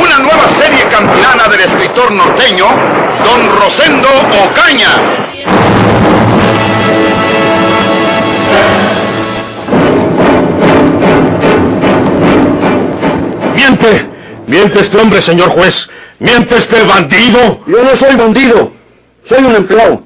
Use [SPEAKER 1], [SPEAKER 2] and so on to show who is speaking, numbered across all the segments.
[SPEAKER 1] Una nueva serie campilana del escritor norteño, Don Rosendo Ocaña.
[SPEAKER 2] Miente, miente este hombre, señor juez. Miente este bandido.
[SPEAKER 3] Yo no soy bandido. Soy un empleado.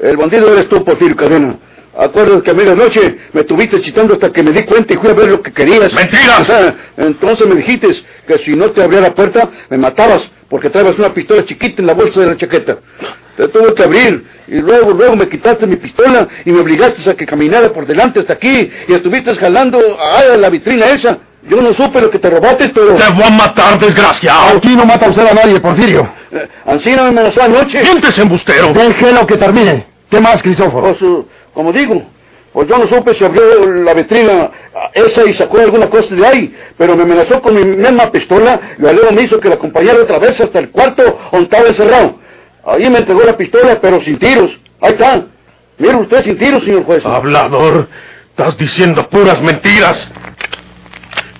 [SPEAKER 3] El bandido eres tú, Porfirio Cadena. Acuerdas que a medianoche me tuviste chitando hasta que me di cuenta y fui a ver lo que querías.
[SPEAKER 2] ¡Mentiras!
[SPEAKER 3] O sea, entonces me dijiste que si no te abría la puerta, me matabas porque traebas una pistola chiquita en la bolsa de la chaqueta. Te tuve que abrir y luego, luego me quitaste mi pistola y me obligaste a que caminara por delante hasta aquí y estuviste jalando a la vitrina esa. Yo no supe lo que te robaste, pero...
[SPEAKER 2] Te voy a matar, desgraciado.
[SPEAKER 3] Aquí no mata usted a nadie, Porfirio. Eh, Ancina me amenazó anoche.
[SPEAKER 2] Mientes, embustero.
[SPEAKER 3] Déjelo que termine. ¿Qué más, Crisóforo? Pues, uh, como digo, pues yo no supe si abrió la vitrina esa y sacó alguna cosa de ahí, pero me amenazó con mi misma pistola y luego me hizo que la acompañara otra vez hasta el cuarto donde estaba encerrado. Ahí me entregó la pistola, pero sin tiros. Ahí está. Mire usted sin tiros, señor juez.
[SPEAKER 2] Hablador, estás diciendo puras mentiras.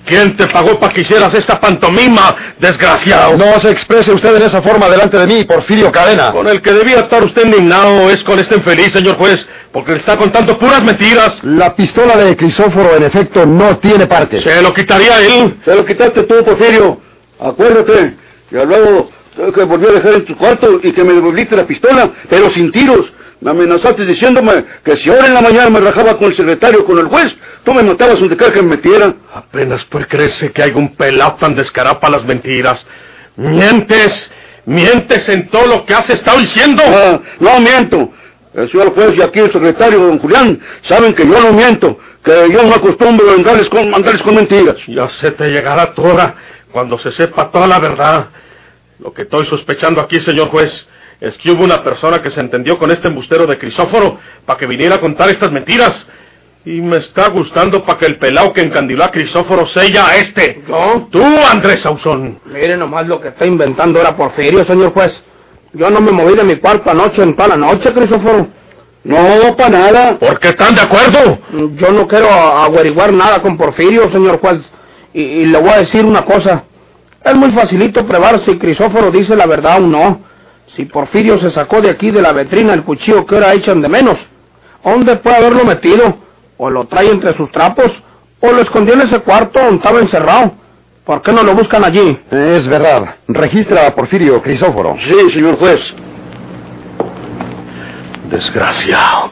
[SPEAKER 2] ¿Quién te pagó para que hicieras esta pantomima, desgraciado?
[SPEAKER 3] No se exprese usted en esa forma delante de mí, Porfirio Cadena.
[SPEAKER 2] Con el que debía estar usted indignado es con este infeliz, señor juez, porque le está contando puras mentiras.
[SPEAKER 3] La pistola de Crisóforo, en efecto, no tiene parte.
[SPEAKER 2] Se lo quitaría él.
[SPEAKER 3] Se lo quitaste tú, Porfirio. Acuérdate. Y luego que volvió a dejar en tu cuarto y que me devolviste la pistola, pero sin tiros. Me amenazaste diciéndome que si ahora en la mañana me rajaba con el secretario con el juez, tú me matabas donde quiera que me metiera.
[SPEAKER 2] Apenas pues crece que hay un pelado tan descarado para las mentiras. Mientes, mientes en todo lo que has estado diciendo.
[SPEAKER 3] Ah, no miento. El señor juez y aquí el secretario, don Julián, saben que yo no miento, que yo no acostumbro a andarles con, andarles con mentiras.
[SPEAKER 2] Ya se te llegará toda cuando se sepa toda la verdad. Lo que estoy sospechando aquí, señor juez, es que hubo una persona que se entendió con este embustero de Crisóforo para que viniera a contar estas mentiras. Y me está gustando para que el pelao que encandiló a Crisóforo sella a este.
[SPEAKER 4] ¿Yo?
[SPEAKER 2] Tú, Andrés Sauzón.
[SPEAKER 4] Mire nomás lo que está inventando ahora Porfirio, señor juez. Yo no me moví de mi cuarto anoche en toda la noche, Crisóforo.
[SPEAKER 3] No, para nada.
[SPEAKER 2] ¿Por qué están de acuerdo?
[SPEAKER 4] Yo no quiero averiguar nada con Porfirio, señor juez. Y, y le voy a decir una cosa. Es muy facilito probar si Crisóforo dice la verdad o no. Si Porfirio se sacó de aquí de la vetrina el cuchillo que ahora echan de menos, ¿dónde puede haberlo metido? O lo trae entre sus trapos, o lo escondió en ese cuarto donde estaba encerrado. ¿Por qué no lo buscan allí?
[SPEAKER 3] Es verdad. Registra a Porfirio Crisóforo. Sí, señor juez.
[SPEAKER 2] Desgraciado.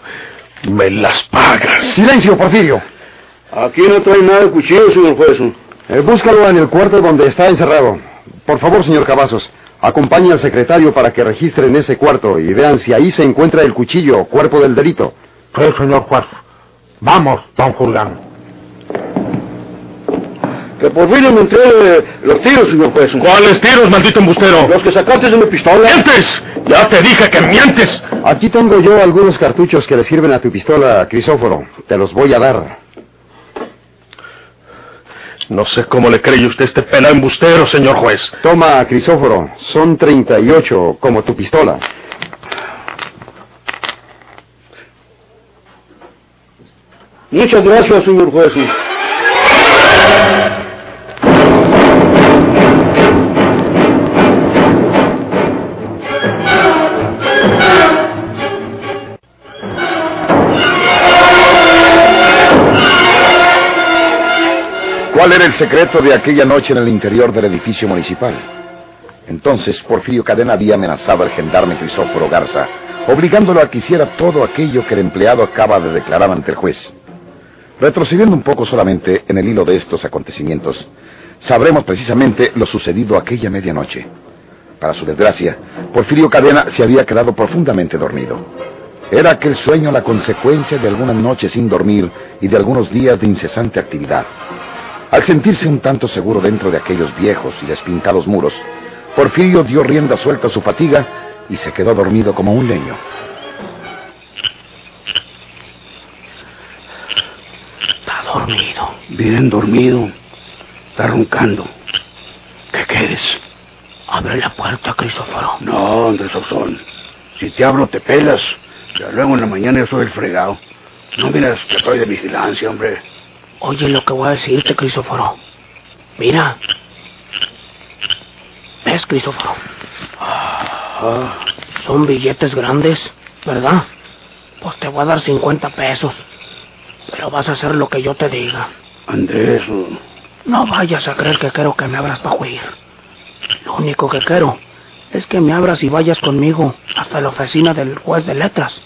[SPEAKER 2] Me las pagas.
[SPEAKER 3] Silencio, Porfirio. Aquí no trae nada de cuchillo, señor juez. Eh, búscalo en el cuarto donde está encerrado. Por favor, señor Cavazos. Acompañe al secretario para que registren ese cuarto y vean si ahí se encuentra el cuchillo, cuerpo del delito.
[SPEAKER 5] Sí, señor juez. Vamos, don Julián.
[SPEAKER 3] Que por fin me entregue los tiros, señor juez.
[SPEAKER 2] ¿Cuáles tiros, maldito embustero?
[SPEAKER 3] Los que sacaste de mi pistola.
[SPEAKER 2] ¡Mientes! Ya te dije que mientes.
[SPEAKER 3] Aquí tengo yo algunos cartuchos que le sirven a tu pistola, Crisóforo. Te los voy a dar.
[SPEAKER 2] No sé cómo le cree usted este pela embustero, señor juez.
[SPEAKER 3] Toma, Crisóforo. Son 38, como tu pistola. Muchas gracias, señor juez.
[SPEAKER 1] ¿Cuál era el secreto de aquella noche en el interior del edificio municipal? Entonces Porfirio Cadena había amenazado al gendarme Crisóforo Garza, obligándolo a que hiciera todo aquello que el empleado acaba de declarar ante el juez. Retrocediendo un poco solamente en el hilo de estos acontecimientos, sabremos precisamente lo sucedido aquella medianoche. Para su desgracia, Porfirio Cadena se había quedado profundamente dormido. Era aquel sueño la consecuencia de algunas noches sin dormir y de algunos días de incesante actividad. Al sentirse un tanto seguro dentro de aquellos viejos y despintados muros, Porfirio dio rienda suelta a su fatiga y se quedó dormido como un leño.
[SPEAKER 6] Está dormido.
[SPEAKER 3] Bien dormido. Está roncando. ¿Qué quieres?
[SPEAKER 6] Abre la puerta, Cristóforo.
[SPEAKER 3] No, Andrés Ausón. Si te abro, te pelas. Ya luego en la mañana yo soy el fregado. No miras que estoy de vigilancia, hombre.
[SPEAKER 6] Oye lo que voy a decirte, Cristóforo. Mira. ¿Ves, Cristóforo?
[SPEAKER 3] Ah,
[SPEAKER 6] Son billetes grandes, ¿verdad? Pues te voy a dar 50 pesos. Pero vas a hacer lo que yo te diga.
[SPEAKER 3] Andrés,
[SPEAKER 6] No vayas a creer que quiero que me abras para huir. Lo único que quiero es que me abras y vayas conmigo hasta la oficina del juez de letras.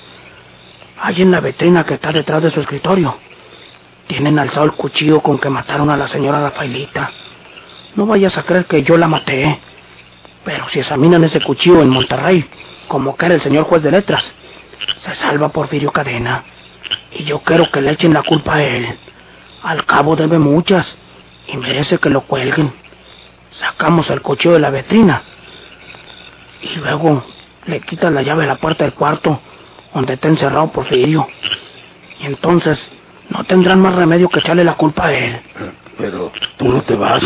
[SPEAKER 6] Allí en la vitrina que está detrás de su escritorio. Tienen alzado el cuchillo con que mataron a la señora Rafaelita. No vayas a creer que yo la maté. Pero si examinan ese cuchillo en Monterrey, como que era el señor juez de letras, se salva Porfirio Cadena. Y yo quiero que le echen la culpa a él. Al cabo debe muchas y merece que lo cuelguen. Sacamos el cuchillo de la vitrina y luego le quitan la llave de la puerta del cuarto donde está encerrado Porfirio. Y entonces no tendrán más remedio que echarle la culpa a él.
[SPEAKER 3] pero tú no te vas.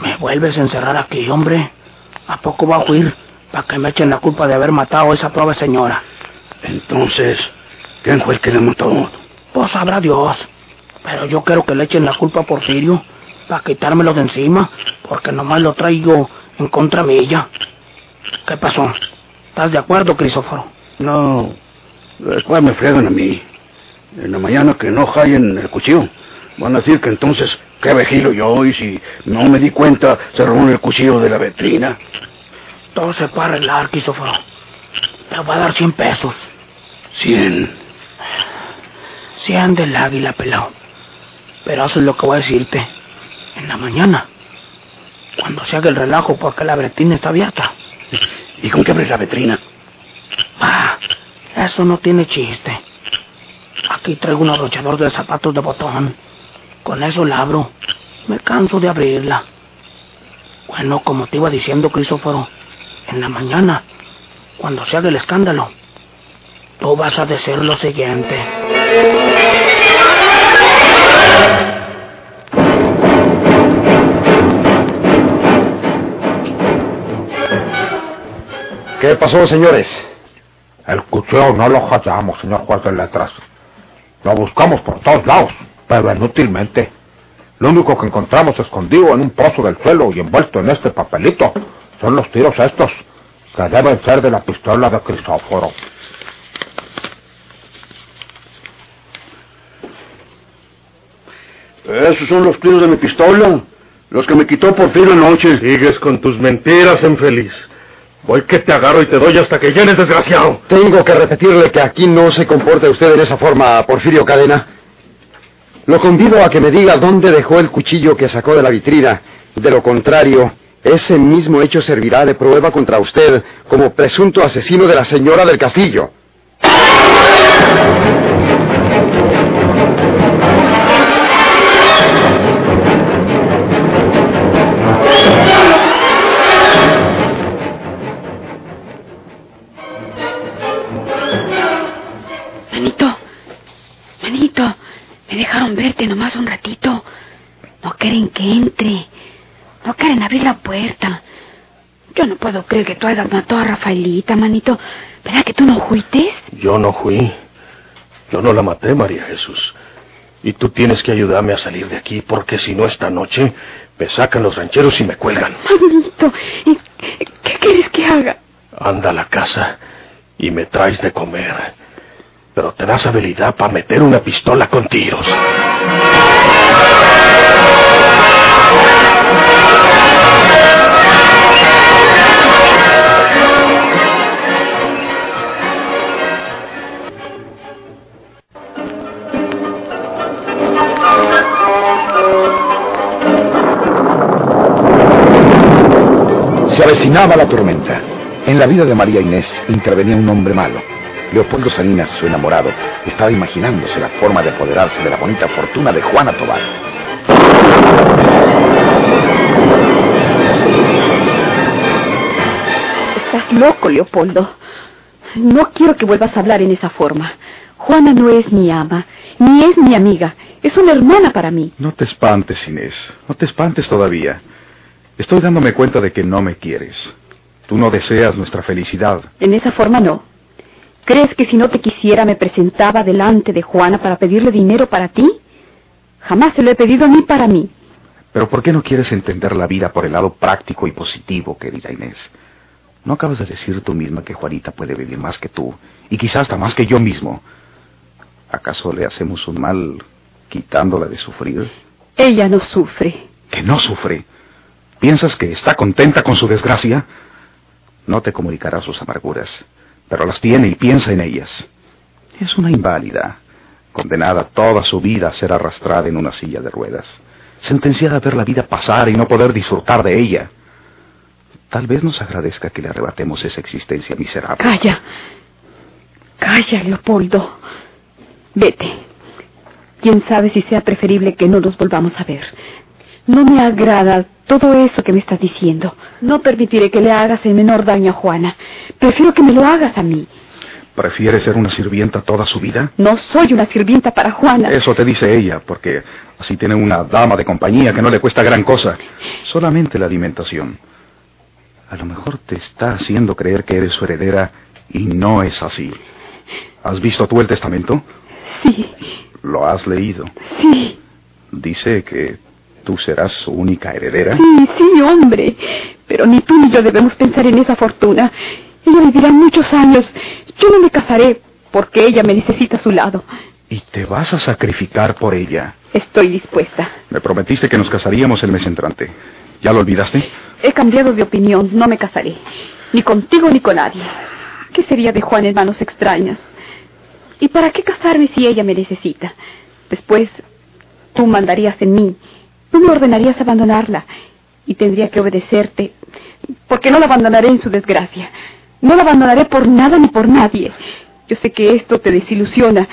[SPEAKER 6] Me vuelves a encerrar aquí, hombre. ¿A poco va a huir para que me echen la culpa de haber matado a esa pobre señora?
[SPEAKER 3] Entonces, ¿quién fue el que le mató?
[SPEAKER 6] Pues sabrá Dios. Pero yo quiero que le echen la culpa a Porfirio para quitármelo de encima, porque nomás lo traigo en contra mía. ¿Qué pasó? ¿Estás de acuerdo, Crisóforo?
[SPEAKER 3] No, después me fregan a mí. En la mañana que no hallen el cuchillo, van a decir que entonces, ¿qué vigilo yo? Y si no me di cuenta, se robó el cuchillo de la vitrina.
[SPEAKER 6] Todo se puede arreglar, Crisóforo. Te voy a dar 100 pesos.
[SPEAKER 3] Cien.
[SPEAKER 6] 100 del águila, pelado. Pero eso es lo que voy a decirte. En la mañana, cuando se haga el relajo porque la bretina está abierta.
[SPEAKER 3] ¿Y con qué abres la vitrina?
[SPEAKER 6] Ah, eso no tiene chiste. Aquí traigo un abrochador de zapatos de botón. Con eso la abro. Me canso de abrirla. Bueno, como te iba diciendo, Crisóforo, en la mañana, cuando se haga el escándalo, tú vas a decir lo siguiente.
[SPEAKER 7] ¿Qué pasó, señores?
[SPEAKER 5] El cuchillo no lo hallamos, señor juez de letras. Lo buscamos por todos lados, pero inútilmente. Lo único que encontramos escondido en un pozo del suelo y envuelto en este papelito son los tiros estos, que deben ser de la pistola de Cristóforo.
[SPEAKER 3] Esos son los tiros de mi pistola. Los que me quitó por fin anoche.
[SPEAKER 2] Sigues con tus mentiras, infeliz. Voy que te agarro y te doy hasta que llenes, desgraciado.
[SPEAKER 7] Tengo que repetirle que aquí no se comporta usted en esa forma, Porfirio Cadena. Lo convido a que me diga dónde dejó el cuchillo que sacó de la vitrina. De lo contrario, ese mismo hecho servirá de prueba contra usted como presunto asesino de la señora del castillo.
[SPEAKER 8] Me dejaron verte nomás un ratito. No quieren que entre. No quieren abrir la puerta. Yo no puedo creer que tú hayas matado a Rafaelita, manito. ¿Verdad que tú no fuiste?
[SPEAKER 2] Yo no fui. Yo no la maté, María Jesús. Y tú tienes que ayudarme a salir de aquí, porque si no esta noche me sacan los rancheros y me cuelgan.
[SPEAKER 8] Manito, ¿y ¿qué quieres que haga?
[SPEAKER 2] Anda a la casa y me traes de comer. Pero te das habilidad para meter una pistola con tiros.
[SPEAKER 7] Se avecinaba la tormenta. En la vida de María Inés intervenía un hombre malo. Leopoldo Salinas, su enamorado, estaba imaginándose la forma de apoderarse de la bonita fortuna de Juana Tobar.
[SPEAKER 8] Estás loco, Leopoldo. No quiero que vuelvas a hablar en esa forma. Juana no es mi ama, ni es mi amiga. Es una hermana para mí.
[SPEAKER 9] No te espantes, Inés. No te espantes todavía. Estoy dándome cuenta de que no me quieres. Tú no deseas nuestra felicidad.
[SPEAKER 8] En esa forma no. ¿Crees que si no te quisiera me presentaba delante de Juana para pedirle dinero para ti? Jamás se lo he pedido ni para mí.
[SPEAKER 9] Pero ¿por qué no quieres entender la vida por el lado práctico y positivo, querida Inés? ¿No acabas de decir tú misma que Juanita puede vivir más que tú, y quizás hasta más que yo mismo? ¿Acaso le hacemos un mal quitándola de sufrir?
[SPEAKER 8] Ella no sufre.
[SPEAKER 9] ¿Que no sufre? ¿Piensas que está contenta con su desgracia? No te comunicará sus amarguras, pero las tiene y piensa en ellas. Es una inválida, condenada toda su vida a ser arrastrada en una silla de ruedas, sentenciada a ver la vida pasar y no poder disfrutar de ella. Tal vez nos agradezca que le arrebatemos esa existencia miserable.
[SPEAKER 8] Calla. Calla, Leopoldo. Vete. Quién sabe si sea preferible que no nos volvamos a ver. No me agrada todo eso que me estás diciendo. No permitiré que le hagas el menor daño a Juana. Prefiero que me lo hagas a mí.
[SPEAKER 9] ¿Prefiere ser una sirvienta toda su vida?
[SPEAKER 8] No soy una sirvienta para Juana.
[SPEAKER 9] Eso te dice ella, porque así tiene una dama de compañía que no le cuesta gran cosa. Solamente la alimentación. A lo mejor te está haciendo creer que eres su heredera y no es así. ¿Has visto tú el testamento?
[SPEAKER 8] Sí.
[SPEAKER 9] ¿Lo has leído?
[SPEAKER 8] Sí.
[SPEAKER 9] Dice que tú serás su única heredera.
[SPEAKER 8] Sí, sí, hombre. Pero ni tú ni yo debemos pensar en esa fortuna. Ella vivirá muchos años. Yo no me casaré porque ella me necesita a su lado.
[SPEAKER 9] ¿Y te vas a sacrificar por ella?
[SPEAKER 8] Estoy dispuesta.
[SPEAKER 9] Me prometiste que nos casaríamos el mes entrante. ¿Ya lo olvidaste?
[SPEAKER 8] He cambiado de opinión. No me casaré. Ni contigo ni con nadie. ¿Qué sería de Juan en manos extrañas? ¿Y para qué casarme si ella me necesita? Después, tú mandarías en mí. Tú me ordenarías abandonarla. Y tendría que obedecerte. Porque no la abandonaré en su desgracia. No la abandonaré por nada ni por nadie. Yo sé que esto te desilusiona.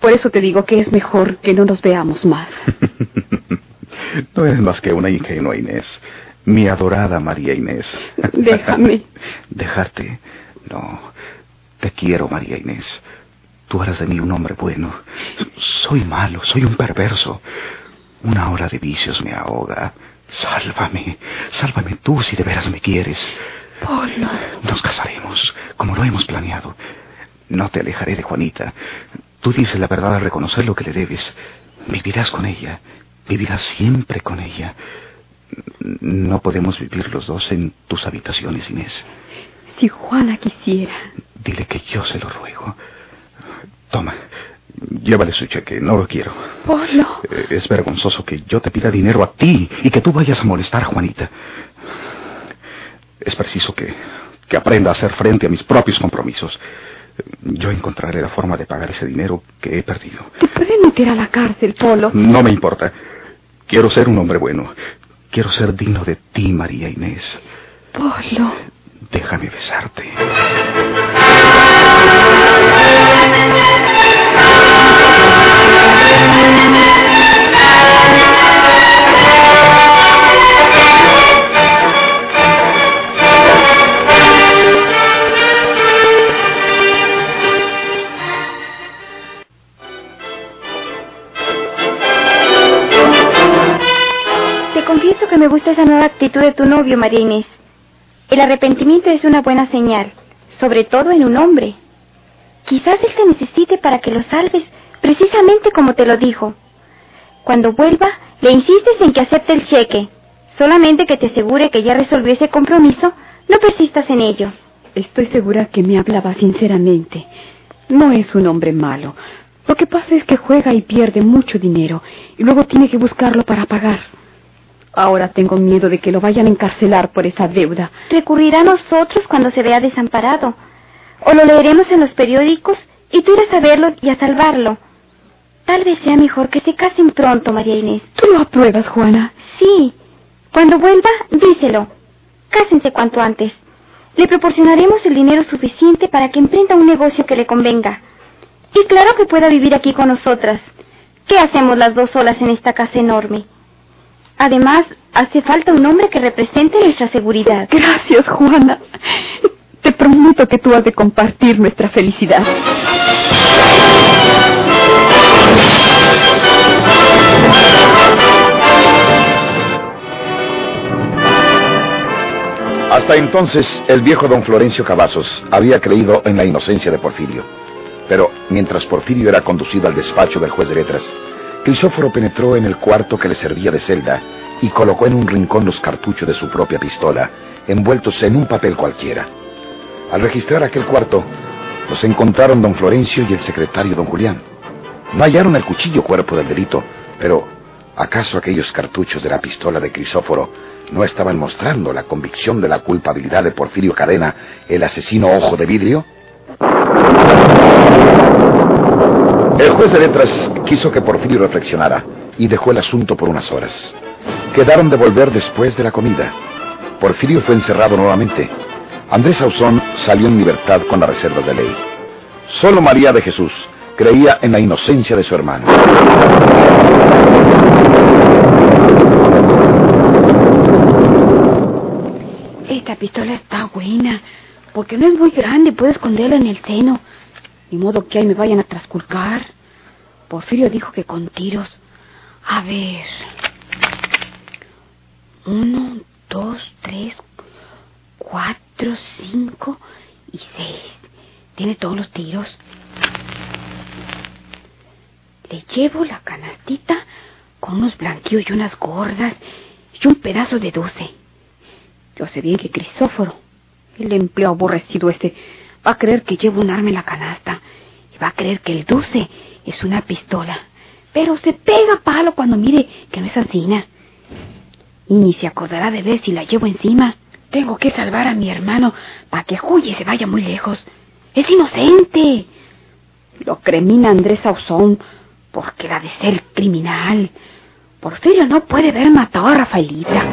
[SPEAKER 8] Por eso te digo que es mejor que no nos veamos más.
[SPEAKER 9] no eres más que una ingenua Inés. Mi adorada María Inés.
[SPEAKER 8] Déjame.
[SPEAKER 9] Dejarte. No. Te quiero, María Inés. Tú harás de mí un hombre bueno. Soy malo, soy un perverso. Una hora de vicios me ahoga. Sálvame, sálvame tú si de veras me quieres.
[SPEAKER 8] Polo.
[SPEAKER 9] Nos casaremos, como lo hemos planeado. No te alejaré de Juanita. Tú dices la verdad al reconocer lo que le debes. Vivirás con ella. Vivirás siempre con ella. No podemos vivir los dos en tus habitaciones, Inés.
[SPEAKER 8] Si Juana quisiera.
[SPEAKER 9] Dile que yo se lo ruego. Toma, llévale su cheque, no lo quiero.
[SPEAKER 8] Polo.
[SPEAKER 9] Eh, Es vergonzoso que yo te pida dinero a ti y que tú vayas a molestar a Juanita. Es preciso que, que aprenda a hacer frente a mis propios compromisos. Yo encontraré la forma de pagar ese dinero que he perdido.
[SPEAKER 8] Te pueden meter a la cárcel, Polo.
[SPEAKER 9] No me importa. Quiero ser un hombre bueno. Quiero ser digno de ti, María Inés.
[SPEAKER 8] Polo.
[SPEAKER 9] Déjame besarte.
[SPEAKER 7] Te confieso que me gusta esa nueva actitud de tu novio, María Inés. El arrepentimiento es una buena señal, sobre todo en un hombre. Quizás él te necesite para que lo salves, precisamente como te lo dijo. Cuando vuelva, le insistes en que acepte el cheque. Solamente que te asegure que ya resolvió ese compromiso, no persistas en ello.
[SPEAKER 8] Estoy segura que me hablaba sinceramente. No es un hombre malo. Lo que pasa es que juega y pierde mucho dinero y luego tiene que buscarlo para pagar. Ahora tengo miedo de que lo vayan a encarcelar por esa deuda.
[SPEAKER 7] Recurrirá a nosotros cuando se vea desamparado. O lo leeremos en los periódicos y tú irás a verlo y a salvarlo. Tal vez sea mejor que se casen pronto, María Inés.
[SPEAKER 8] ¿Tú lo apruebas, Juana?
[SPEAKER 7] Sí. Cuando vuelva, díselo. Cásense cuanto antes. Le proporcionaremos el dinero suficiente para que emprenda un negocio que le convenga. Y claro que pueda vivir aquí con nosotras. ¿Qué hacemos las dos solas en esta casa enorme? Además, hace falta un hombre que represente nuestra seguridad.
[SPEAKER 8] Gracias, Juana. Te prometo que tú has de compartir nuestra felicidad.
[SPEAKER 1] Hasta entonces, el viejo don Florencio Cavazos había creído en la inocencia de Porfirio. Pero mientras Porfirio era conducido al despacho del juez de letras, Crisóforo penetró en el cuarto que le servía de celda y colocó en un rincón los cartuchos de su propia pistola, envueltos en un papel cualquiera. Al registrar aquel cuarto, los encontraron don Florencio y el secretario don Julián. No hallaron el cuchillo cuerpo del delito, pero ¿acaso aquellos cartuchos de la pistola de Crisóforo no estaban mostrando la convicción de la culpabilidad de Porfirio Cadena, el asesino ojo de vidrio? El juez de letras quiso que Porfirio reflexionara y dejó el asunto por unas horas. Quedaron de volver después de la comida. Porfirio fue encerrado nuevamente. Andrés Ausón salió en libertad con la reserva de ley. Solo María de Jesús creía en la inocencia de su hermano.
[SPEAKER 8] Esta pistola está buena, porque no es muy grande, puedo esconderla en el seno. Ni modo que ahí me vayan a trasculcar. Porfirio dijo que con tiros. A ver. Uno, dos, tres, cuatro, cinco y seis. Tiene todos los tiros. Le llevo la canastita con unos blanquillos y unas gordas y un pedazo de dulce. Yo sé bien que Crisóforo, el empleo aborrecido ese, va a creer que llevo un arma en la canasta y va a creer que el dulce es una pistola. Pero se pega palo cuando mire que no es asina. Y ni se acordará de ver si la llevo encima. Tengo que salvar a mi hermano para que y se vaya muy lejos. Es inocente. Lo cremina Andrés Ausón porque la de ser criminal. Porfirio no puede haber matado a Rafaelita.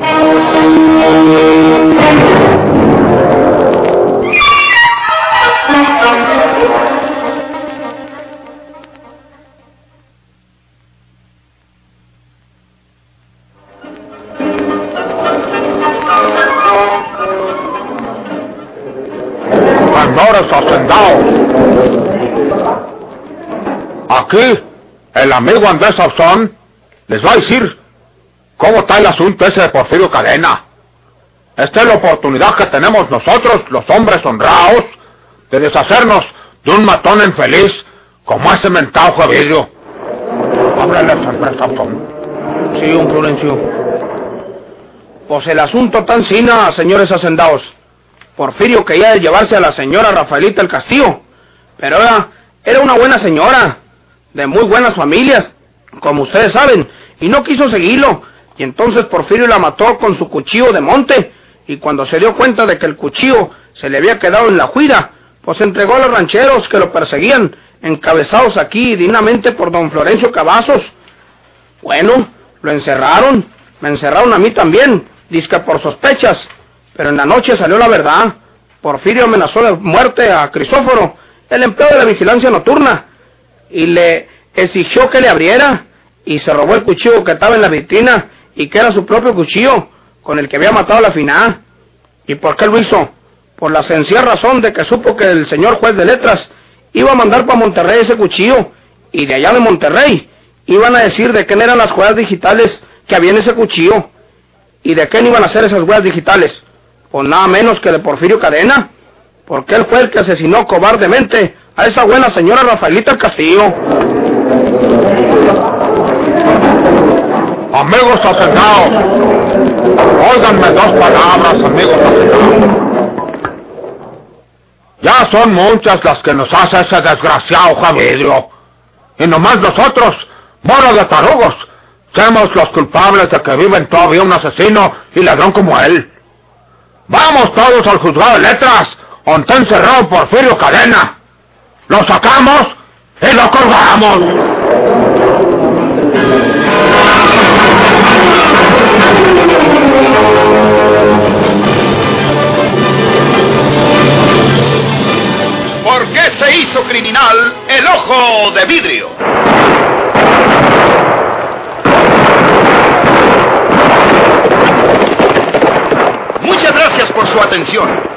[SPEAKER 5] Aquí el amigo Andrés Sauzón les va a decir cómo está el asunto ese de Porfirio Cadena. Esta es la oportunidad que tenemos nosotros, los hombres honrados, de deshacernos de un matón infeliz como ese mentado Javirio. Ábrele, Andrés Sauzón.
[SPEAKER 4] Sí, un Florencio. Pues el asunto tan sina, señores hacendados. Porfirio quería llevarse a la señora Rafaelita el Castillo, pero era, era una buena señora, de muy buenas familias, como ustedes saben, y no quiso seguirlo, y entonces Porfirio la mató con su cuchillo de monte, y cuando se dio cuenta de que el cuchillo se le había quedado en la juida, pues entregó a los rancheros que lo perseguían, encabezados aquí dignamente por don Florencio Cavazos. Bueno, lo encerraron, me encerraron a mí también, disque por sospechas, pero en la noche salió la verdad. Porfirio amenazó de muerte a Crisóforo, el empleo de la vigilancia nocturna, y le exigió que le abriera, y se robó el cuchillo que estaba en la vitrina, y que era su propio cuchillo, con el que había matado a la final. ¿Y por qué lo hizo? Por la sencilla razón de que supo que el señor juez de letras iba a mandar para Monterrey ese cuchillo, y de allá de Monterrey iban a decir de quién eran las huellas digitales que había en ese cuchillo, y de quién iban a ser esas huellas digitales pues nada menos que de Porfirio Cadena, porque él fue el que asesinó cobardemente a esa buena señora Rafaelita el Castillo.
[SPEAKER 5] Amigos hacendados, óiganme dos palabras, amigos hacendados. Ya son muchas las que nos hace ese desgraciado Javidrio. Y nomás nosotros, moros de tarugos, somos los culpables de que viven todavía un asesino y ladrón como él. Vamos todos al juzgado de letras, donde encerrado Porfirio Cadena. Lo sacamos y lo colgamos.
[SPEAKER 10] ¿Por qué se hizo criminal el ojo de vidrio? Muchas gracias por su atención.